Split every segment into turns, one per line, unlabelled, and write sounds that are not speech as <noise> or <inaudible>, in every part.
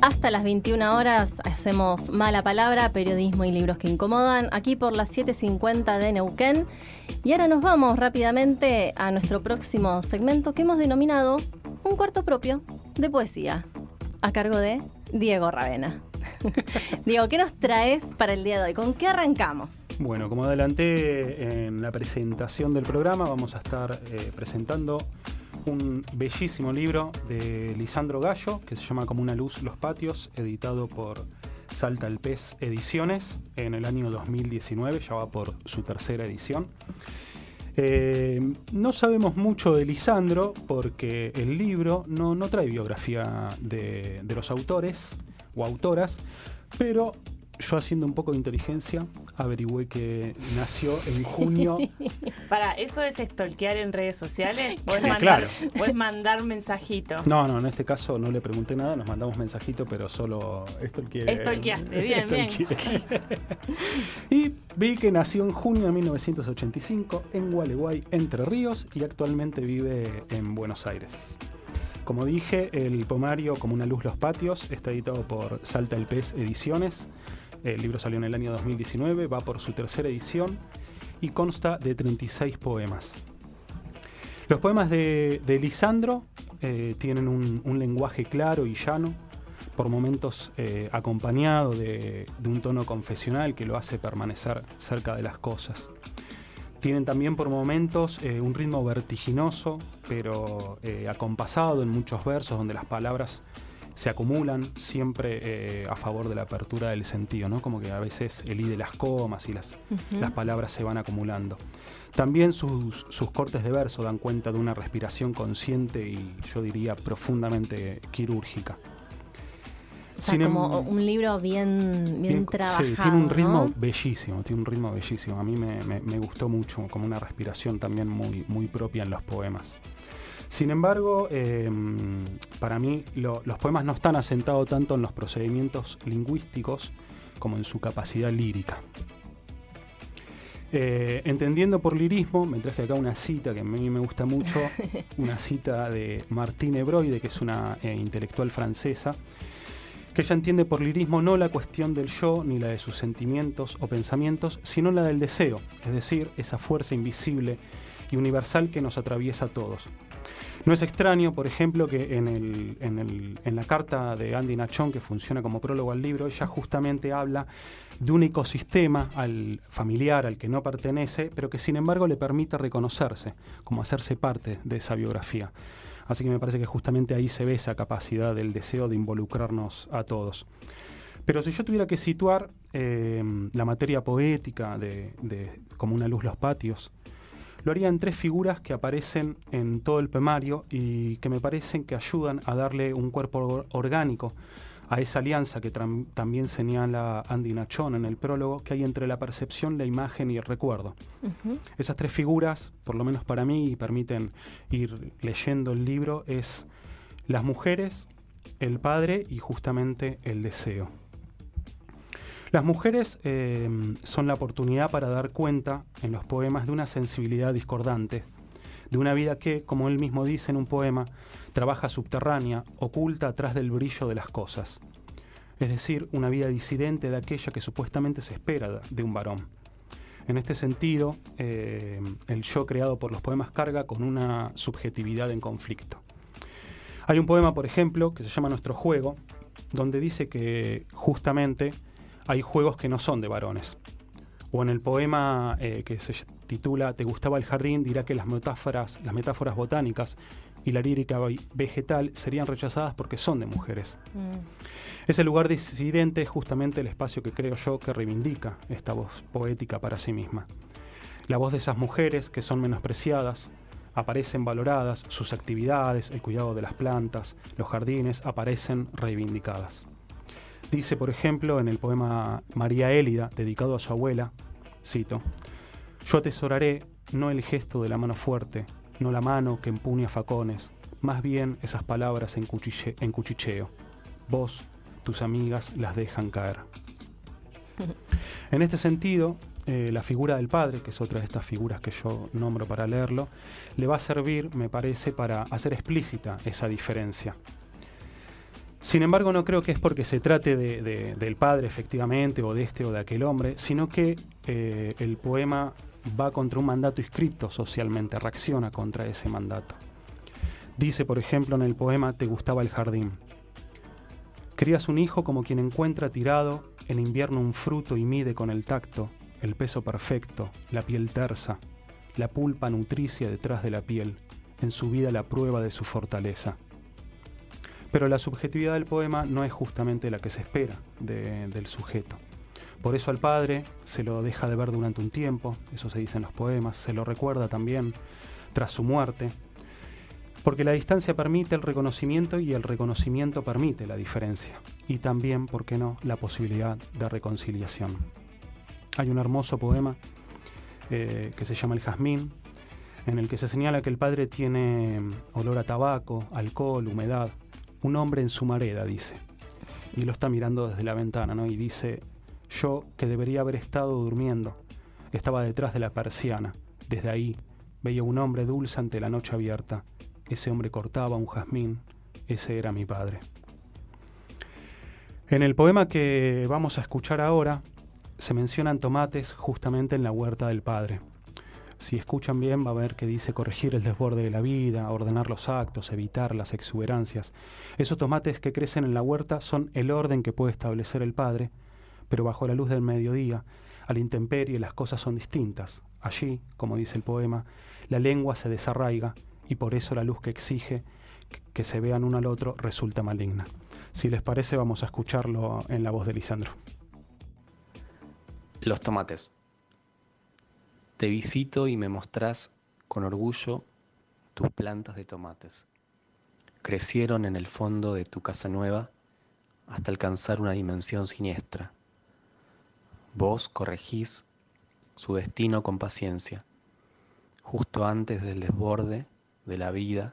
Hasta las 21 horas hacemos Mala Palabra, periodismo y libros que incomodan, aquí por las 7.50 de Neuquén. Y ahora nos vamos rápidamente a nuestro próximo segmento que hemos denominado Un cuarto propio de poesía, a cargo de Diego Ravena. <laughs> Diego, ¿qué nos traes para el día de hoy? ¿Con qué arrancamos?
Bueno, como adelanté en la presentación del programa, vamos a estar eh, presentando un bellísimo libro de Lisandro Gallo que se llama Como una luz los patios, editado por Salta el Pez Ediciones en el año 2019, ya va por su tercera edición. Eh, no sabemos mucho de Lisandro porque el libro no, trae biografía de, de los autores o autoras, pero yo haciendo un poco de inteligencia averigüé que nació en junio. <laughs>
Para, ¿eso es stalkear en redes sociales? <laughs> ¿Puedes mandar,
claro.
¿Puedes mandar mensajito?
No, no, en este caso no le pregunté nada, nos mandamos mensajito, pero solo
stalkeé. Stalkeaste, bien, bien. <laughs>
y vi que nació en junio de 1985 en Gualeguay, Entre Ríos, y actualmente vive en Buenos Aires. Como dije, el pomario Como una luz los patios está editado por Salta el Pez Ediciones. El libro salió en el año 2019, va por su tercera edición y consta de 36 poemas. Los poemas de, Lisandro eh, tienen un, lenguaje claro y llano, por momentos eh, acompañado de, un tono confesional que lo hace permanecer cerca de las cosas. Tienen también por momentos eh, un ritmo vertiginoso, pero acompasado en muchos versos donde las palabras se acumulan siempre eh, a favor de la apertura del sentido, ¿no? Como que a veces el i de las comas y las, las palabras se van acumulando. También sus, cortes de verso dan cuenta de una respiración consciente y yo diría profundamente quirúrgica.
O como em- un libro bien, bien, trabajado.
Sí, tiene un ritmo bellísimo, tiene un ritmo bellísimo. A mí me, me, gustó mucho, como una respiración también muy, muy propia en los poemas. Sin embargo, em, para mí los poemas no están asentados tanto en los procedimientos lingüísticos como en su capacidad lírica. Eh, entendiendo por lirismo, me traje acá una cita que a mí me gusta mucho, <laughs> una cita de Martine Broide, que es una eh, intelectual francesa, que ella entiende por lirismo no la cuestión del yo ni la de sus sentimientos o pensamientos, sino la del deseo, es decir, esa fuerza invisible y universal que nos atraviesa a todos. No es extraño, por ejemplo, que en, la carta de Andy Nachón, que funciona como prólogo al libro, ella justamente habla de un ecosistema al familiar al que no pertenece, pero que sin embargo le permite reconocerse, como hacerse parte de esa biografía. Así que me parece que justamente ahí se ve esa capacidad del deseo de involucrarnos a todos. Pero si yo tuviera que situar eh, la materia poética de, de Como una luz los patios, lo haría en tres figuras que aparecen en todo el poemario y que me parecen que ayudan a darle un cuerpo orgánico a esa alianza que también señala Andy Nachón en el prólogo, que hay entre la percepción, la imagen y el recuerdo. Esas tres figuras, por lo menos para mí, y permiten ir leyendo el libro, es las mujeres, el padre y justamente el deseo. Las mujeres em, son la oportunidad para dar cuenta en los poemas de una sensibilidad discordante, de una vida que, como él mismo dice en un poema, trabaja subterránea, oculta atrás del brillo de las cosas. Es decir, una vida disidente de aquella que supuestamente se espera de un varón. En este sentido, em, el yo creado por los poemas carga con una subjetividad en conflicto. Hay un poema, por ejemplo, que se llama Nuestro Juego, donde dice que justamente hay juegos que no son de varones. O en el poema eh, que se titula Te gustaba el jardín, dirá que las metáforas, las metáforas botánicas y la lírica vegetal serían rechazadas porque son de mujeres. Mm. Ese lugar disidente es justamente el espacio que creo yo que reivindica esta voz poética para sí misma. La voz de esas mujeres que son menospreciadas, aparecen valoradas, sus actividades, el cuidado de las plantas, los jardines, aparecen reivindicadas. Dice, por ejemplo, en el poema María Élida, dedicado a su abuela, cito, Yo atesoraré no el gesto de la mano fuerte, no la mano que empuña facones, más bien esas palabras en, cuchicheo. Vos, tus amigas, las dejan caer. En este sentido, eh, la figura del padre, que es otra de estas figuras que yo nombro para leerlo, le va a servir, me parece, para hacer explícita esa diferencia. Sin embargo, no creo que es porque se trate del padre, efectivamente, o de este o de aquel hombre, sino que eh, el poema va contra un mandato inscrito socialmente, reacciona contra ese mandato. Dice, por ejemplo, en el poema Te gustaba el jardín. Crías un hijo como quien encuentra tirado en invierno un fruto y mide con el tacto el peso perfecto, la piel tersa, la pulpa nutricia detrás de la piel, en su vida la prueba de su fortaleza. Pero la subjetividad del poema no es justamente la que se espera del sujeto. Por eso al padre se lo deja de ver durante un tiempo, eso se dice en los poemas, se lo recuerda también tras su muerte, porque la distancia permite el reconocimiento y el reconocimiento permite la diferencia, y también, ¿por qué no?, la posibilidad de reconciliación. Hay un hermoso poema eh, que se llama El Jazmín, en el que se señala que el padre tiene olor a tabaco, alcohol, humedad, un hombre en su mareda, dice. Y lo está mirando desde la ventana, ¿no? Y dice, yo que debería haber estado durmiendo, estaba detrás de la persiana. Desde ahí veía un hombre dulce ante la noche abierta. Ese hombre cortaba un jazmín. Ese era mi padre. En el poema que vamos a escuchar ahora, se mencionan tomates justamente en la huerta del padre. Si escuchan bien, va a ver que dice corregir el desborde de la vida, ordenar los actos, evitar las exuberancias. Esos tomates que crecen en la huerta son el orden que puede establecer el Padre, pero bajo la luz del mediodía, a la intemperie, las cosas son distintas. Allí, como dice el poema, la lengua se desarraiga y por eso la luz que exige que se vean uno al otro resulta maligna. Si les parece, vamos a escucharlo en la voz de Lisandro.
Los tomates. Te visito y me mostrás con orgullo tus plantas de tomates. Crecieron en el fondo de tu casa nueva hasta alcanzar una dimensión siniestra. Vos corregís su destino con paciencia, justo antes del desborde de la vida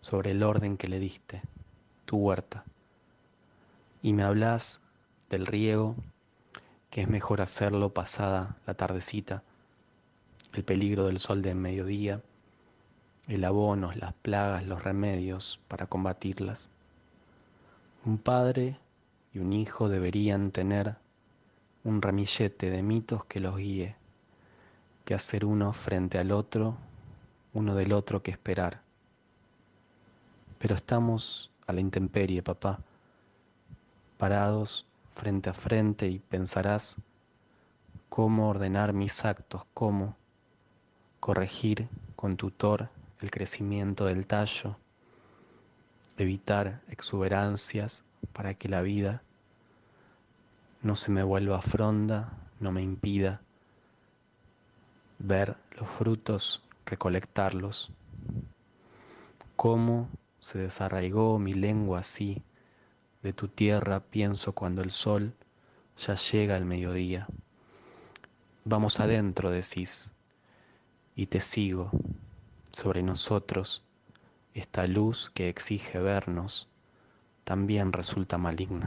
sobre el orden que le diste, tu huerta. Y me hablas del riego, que es mejor hacerlo pasada la tardecita, el peligro del sol de mediodía, el abono, las plagas, los remedios para combatirlas. Un padre y un hijo deberían tener un ramillete de mitos que los guíe, que hacer uno frente al otro, uno del otro que esperar. Pero estamos a la intemperie, papá, parados frente a frente y pensarás cómo ordenar mis actos, cómo corregir con tutor el crecimiento del tallo, evitar exuberancias para que la vida no se me vuelva fronda, no me impida ver los frutos, recolectarlos. Cómo se desarraigó mi lengua así, de tu tierra pienso cuando el sol ya llega al mediodía. Vamos adentro, decís, y te sigo sobre nosotros. Esta luz que exige vernos también resulta maligna.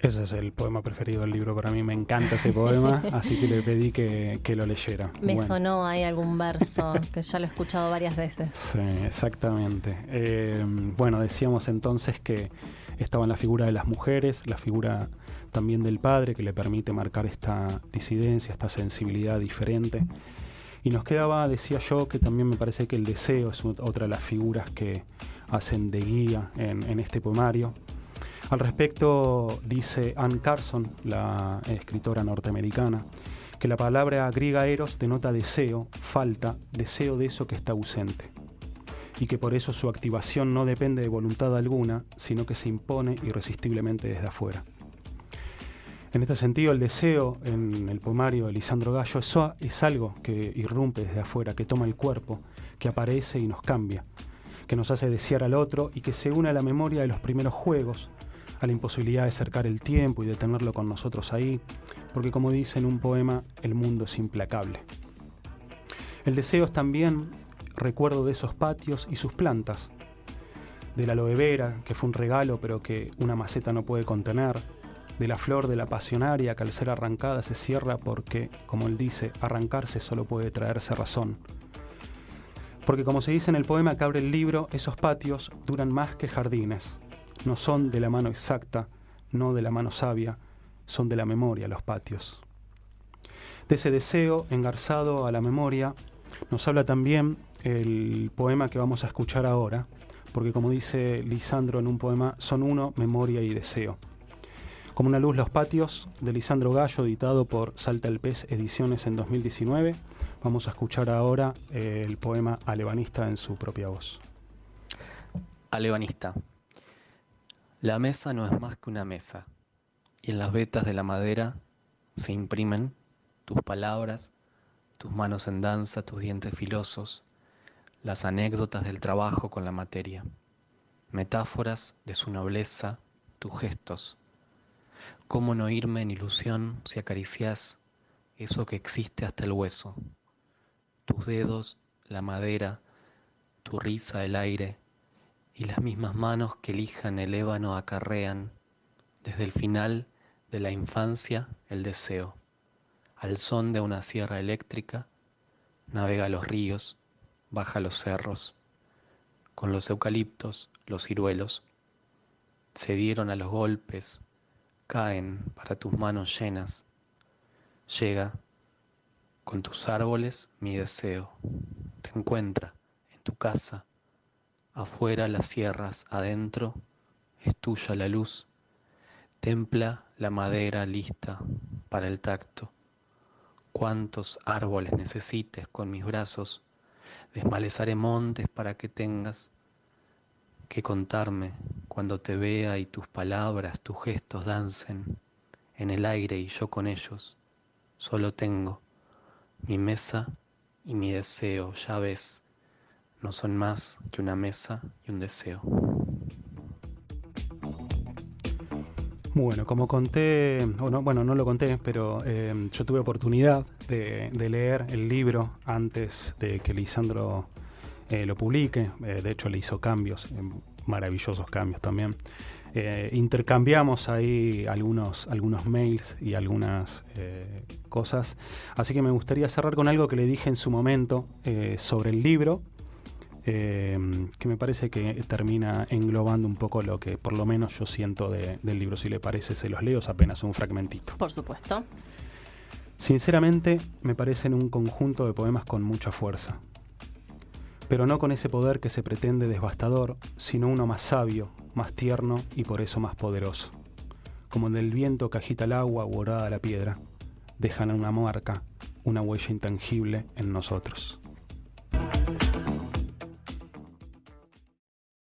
Ese es el poema preferido del libro para mí, me encanta ese poema, <laughs> así que le pedí que, lo leyera.
Me sonó ahí algún verso, que ya lo he escuchado varias veces.
Sí, exactamente. Eh, bueno, decíamos entonces que estaba en la figura de las mujeres, la figura también del padre que le permite marcar esta disidencia, esta sensibilidad diferente. Y nos quedaba, decía yo, que también me parece que el deseo es otra de las figuras que hacen de guía en, este poemario. Al respecto dice Anne Carson, la escritora norteamericana, que la palabra griega eros denota deseo, falta, deseo de eso que está ausente y que por eso su activación no depende de voluntad alguna, sino que se impone irresistiblemente desde afuera. En este sentido, el deseo en el poemario de Lisandro Gallo eso es algo que irrumpe desde afuera, que toma el cuerpo, que aparece y nos cambia, que nos hace desear al otro y que se une a la memoria de los primeros juegos, a la imposibilidad de cercar el tiempo y de tenerlo con nosotros ahí, porque como dice en un poema, el mundo es implacable. El deseo es también recuerdo de esos patios y sus plantas, de la aloe vera, que fue un regalo pero que una maceta no puede contener, de la flor de la pasionaria que al ser arrancada se cierra porque, como él dice, arrancarse solo puede traerse razón. Porque como se dice en el poema que abre el libro, esos patios duran más que jardines. No son de la mano exacta, no de la mano sabia, son de la memoria los patios. De ese deseo engarzado a la memoria nos habla también el poema que vamos a escuchar ahora, porque como dice Lisandro en un poema, son uno, memoria y deseo. Como una luz los patios, de Lisandro Gallo, editado por Salta el Pez Ediciones en 2019. Vamos a escuchar ahora eh, el poema Alebanista en su propia voz.
Alebanista. La mesa no es más que una mesa, y en las vetas de la madera se imprimen tus palabras, tus manos en danza, tus dientes filosos, las anécdotas del trabajo con la materia, metáforas de su nobleza, tus gestos. ¿Cómo no irme en ilusión si acaricias eso que existe hasta el hueso? Tus dedos, la madera, tu risa, el aire, y las mismas manos que elijan el ébano acarrean desde el final de la infancia el deseo. Al son de una sierra eléctrica, navega los ríos, baja los cerros, con los eucaliptos, los ciruelos, se dieron a los golpes, caen para tus manos llenas. Llega con tus árboles mi deseo, te encuentra en tu casa, afuera las sierras, adentro es tuya la luz, templa la madera lista para el tacto. Cuántos árboles necesites con mis brazos, Desmalezaré montes para que tengas que contarme cuando te vea y tus palabras, tus gestos dancen en el aire y yo con ellos. Solo tengo mi mesa y mi deseo, ya ves, no son más que una mesa y un deseo.
Bueno, como conté, bueno, no lo conté, pero eh, yo tuve oportunidad de, leer el libro antes de que Lisandro eh, lo publique. Eh, de hecho, le hizo cambios, maravillosos cambios también. intercambiamos ahí algunos, algunos mails y algunas cosas. Así que me gustaría cerrar con algo que le dije en su momento sobre el libro que me parece que termina englobando un poco lo que por lo menos yo siento del libro. Si le parece, se los leo, apenas un fragmentito.
Por supuesto.
Sinceramente, me parecen un conjunto de poemas con mucha fuerza, pero no con ese poder que se pretende devastador, sino uno más sabio, más tierno y por eso más poderoso. Como el del viento que agita el agua o la piedra, dejan una marca, una huella intangible en nosotros.